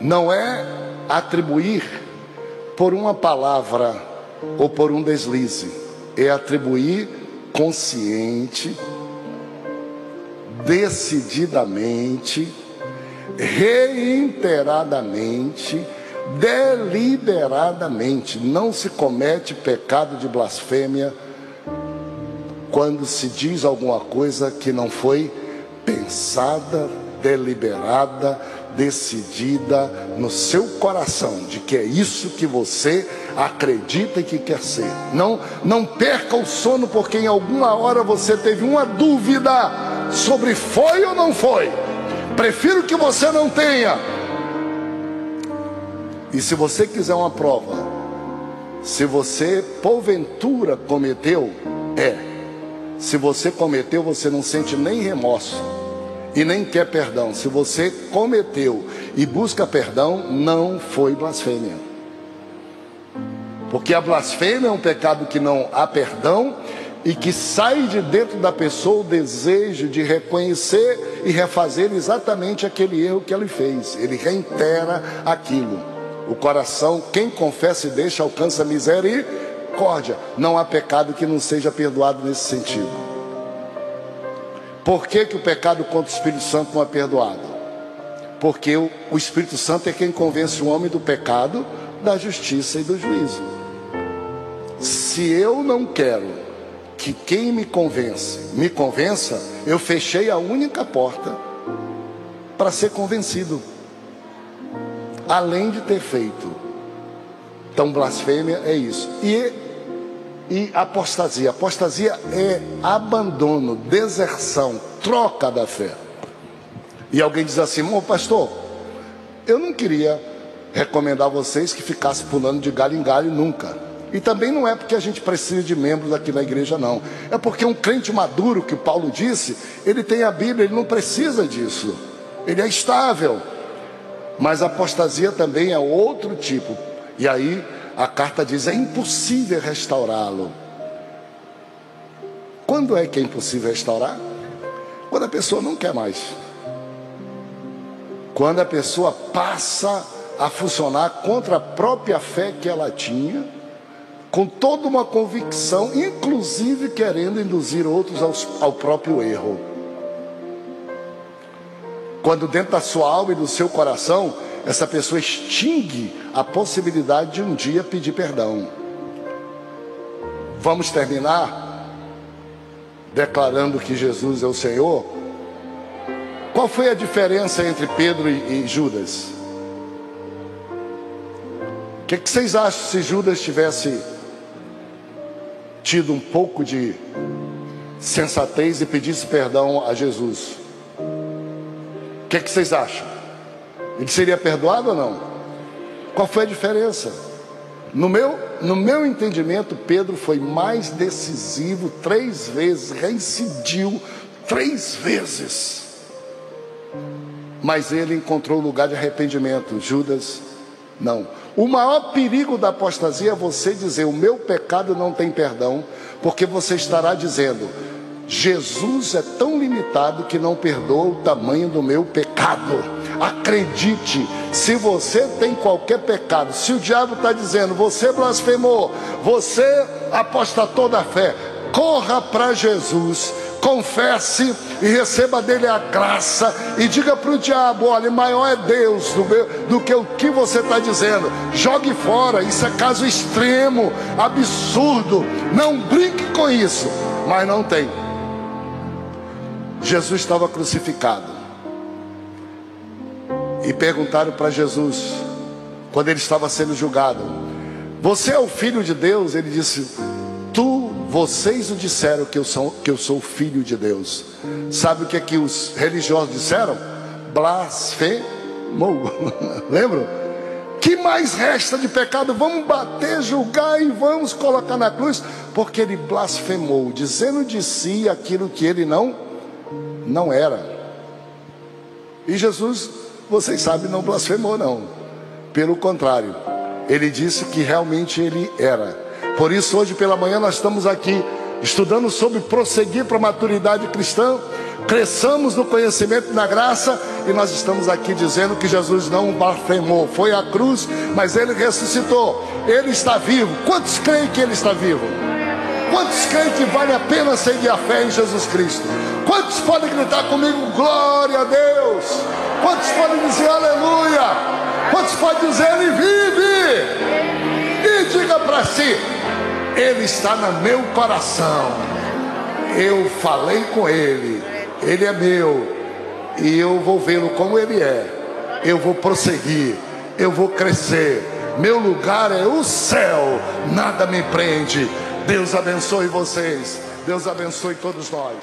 não é atribuir por uma palavra ou por um deslize, é atribuir consciente, decididamente, reiteradamente deliberadamente. Não se comete pecado de blasfêmia quando se diz alguma coisa que não foi pensada, deliberada, decidida no seu coração de que é isso que você acredita e que quer ser. Não, não perca o sono porque em alguma hora você teve uma dúvida sobre foi ou não foi. Prefiro que você não tenha e se você quiser uma prova, se você porventura cometeu, é. Se você cometeu, você não sente nem remorso e nem quer perdão. Se você cometeu e busca perdão, não foi blasfêmia. Porque a blasfêmia é um pecado que não há perdão e que sai de dentro da pessoa o desejo de reconhecer e refazer exatamente aquele erro que ele fez. Ele reitera aquilo. O coração, quem confessa e deixa, alcança misericórdia. Não há pecado que não seja perdoado nesse sentido. Por que, que o pecado contra o Espírito Santo não é perdoado? Porque o, o Espírito Santo é quem convence o homem do pecado, da justiça e do juízo. Se eu não quero que quem me convence me convença, eu fechei a única porta para ser convencido além de ter feito. Então, blasfêmia é isso. E, e apostasia. Apostasia é abandono, deserção, troca da fé. E alguém diz assim: Ô pastor, eu não queria recomendar a vocês que ficassem pulando de galho em galho nunca. E também não é porque a gente precisa de membros aqui na igreja, não. É porque um crente maduro, que Paulo disse, ele tem a Bíblia, ele não precisa disso. Ele é estável. Mas apostasia também é outro tipo. E aí a carta diz: é impossível restaurá-lo. Quando é que é impossível restaurar? Quando a pessoa não quer mais. Quando a pessoa passa a funcionar contra a própria fé que ela tinha, com toda uma convicção, inclusive querendo induzir outros ao, ao próprio erro. Quando dentro da sua alma e do seu coração, essa pessoa extingue a possibilidade de um dia pedir perdão. Vamos terminar declarando que Jesus é o Senhor? Qual foi a diferença entre Pedro e Judas? O que, que vocês acham se Judas tivesse tido um pouco de sensatez e pedisse perdão a Jesus? O que, é que vocês acham? Ele seria perdoado ou não? Qual foi a diferença? No meu, no meu entendimento, Pedro foi mais decisivo três vezes, reincidiu três vezes. Mas ele encontrou lugar de arrependimento. Judas, não. O maior perigo da apostasia é você dizer: o meu pecado não tem perdão, porque você estará dizendo: Jesus é tão limitado que não perdoa o tamanho do meu pecado. Acredite, se você tem qualquer pecado, se o diabo está dizendo, você blasfemou, você apostatou da fé, corra para Jesus, confesse e receba dele a graça e diga para o diabo: olha, maior é Deus do, meu, do que o que você está dizendo. Jogue fora, isso é caso extremo, absurdo. Não brinque com isso, mas não tem. Jesus estava crucificado e perguntaram para Jesus, quando ele estava sendo julgado: Você é o filho de Deus? Ele disse: Tu, vocês o disseram que eu sou, que eu sou filho de Deus. Sabe o que é que os religiosos disseram? Blasfemou. <laughs> Lembram? Que mais resta de pecado? Vamos bater, julgar e vamos colocar na cruz, porque ele blasfemou, dizendo de si aquilo que ele não não era. E Jesus vocês sabem, não blasfemou, não. Pelo contrário, ele disse que realmente ele era. Por isso, hoje pela manhã, nós estamos aqui estudando sobre prosseguir para a maturidade cristã. Cresçamos no conhecimento na graça e nós estamos aqui dizendo que Jesus não blasfemou, foi à cruz, mas ele ressuscitou, ele está vivo. Quantos creem que ele está vivo? Quantos creem que vale a pena seguir a fé em Jesus Cristo? Quantos podem gritar comigo, glória a Deus? Quantos podem dizer aleluia? Quantos podem dizer ele vive? E diga para si, ele está no meu coração. Eu falei com ele, ele é meu, e eu vou vê-lo como ele é. Eu vou prosseguir, eu vou crescer. Meu lugar é o céu, nada me prende. Deus abençoe vocês. Deus abençoe todos nós.